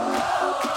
Oh!